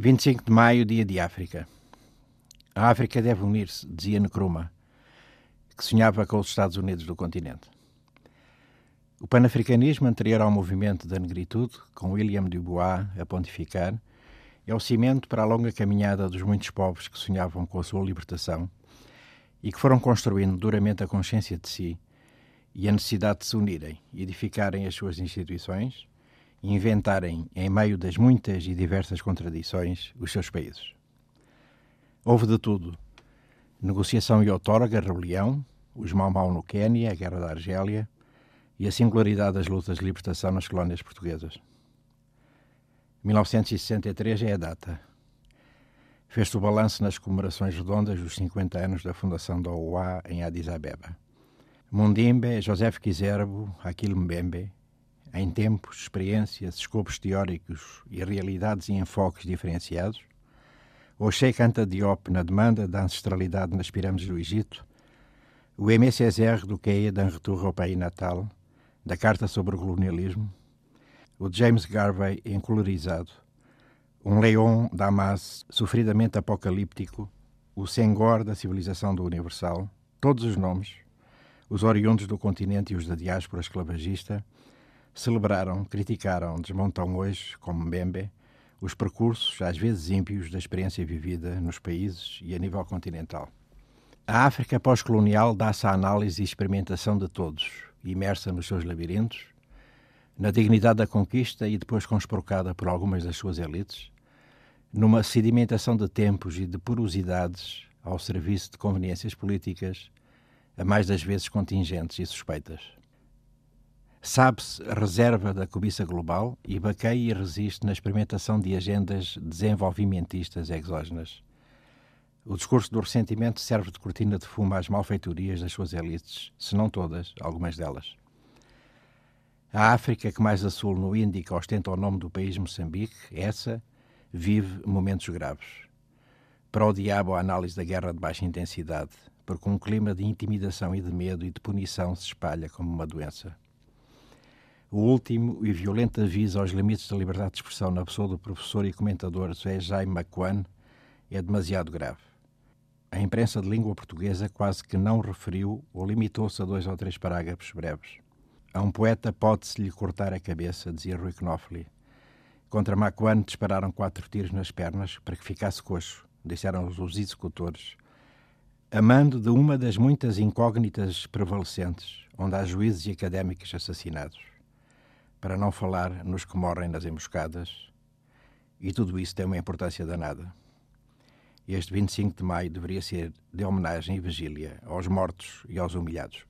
25 de maio, dia de África. A África deve unir-se, dizia Nkrumah, que sonhava com os Estados Unidos do continente. O panafricanismo anterior ao movimento da negritude, com William Dubois a pontificar, é o cimento para a longa caminhada dos muitos povos que sonhavam com a sua libertação e que foram construindo duramente a consciência de si e a necessidade de se unirem, edificarem as suas instituições inventarem, em meio das muitas e diversas contradições, os seus países. Houve de tudo. Negociação e outorga, rebelião, os Mau-Mau no Quênia, a Guerra da Argélia e a singularidade das lutas de libertação nas colónias portuguesas. 1963 é a data. Fez-se o balanço nas comemorações redondas dos 50 anos da fundação da OA em Addis Abeba. Mundimbe, José Kizerbo, Aquil Mbembe, em tempos, experiências, escopos teóricos e realidades e enfoques diferenciados, o Sheikh Anta Diop na demanda da ancestralidade nas pirâmides do Egito, o MCSR do QE d'un retour ao pays natal, da Carta sobre o Colonialismo, o James Garvey encolorizado, um Leon Damas sofridamente apocalíptico, o Senghor da civilização do Universal, todos os nomes, os oriundos do continente e os da diáspora esclavagista, celebraram, criticaram, desmontam hoje, como Mbembe, os percursos, às vezes ímpios, da experiência vivida nos países e a nível continental. A África pós-colonial dá-se à análise e experimentação de todos, imersa nos seus labirintos, na dignidade da conquista e depois conspurcada por algumas das suas elites, numa sedimentação de tempos e de porosidades ao serviço de conveniências políticas, a mais das vezes contingentes e suspeitas. Sabe-se reserva da cobiça global e baqueia e resiste na experimentação de agendas desenvolvimentistas exógenas. O discurso do ressentimento serve de cortina de fumo às malfeitorias das suas elites, se não todas, algumas delas. A África, que mais a sul no Índico ostenta o nome do país Moçambique, essa, vive momentos graves. Para o diabo a análise da guerra de baixa intensidade, porque um clima de intimidação e de medo e de punição se espalha como uma doença. O último e violento aviso aos limites da liberdade de expressão na pessoa do professor e comentador José Jaime Macuan é demasiado grave. A imprensa de língua portuguesa quase que não referiu ou limitou-se a dois ou três parágrafos breves. A um poeta pode-se-lhe cortar a cabeça, dizia Rui Knopfli. Contra Macuan dispararam quatro tiros nas pernas para que ficasse coxo, disseram os executores, amando de uma das muitas incógnitas prevalecentes, onde há juízes e académicos assassinados para não falar nos que morrem nas emboscadas, e tudo isso tem uma importância danada. Este 25 de maio deveria ser de homenagem e vigília aos mortos e aos humilhados.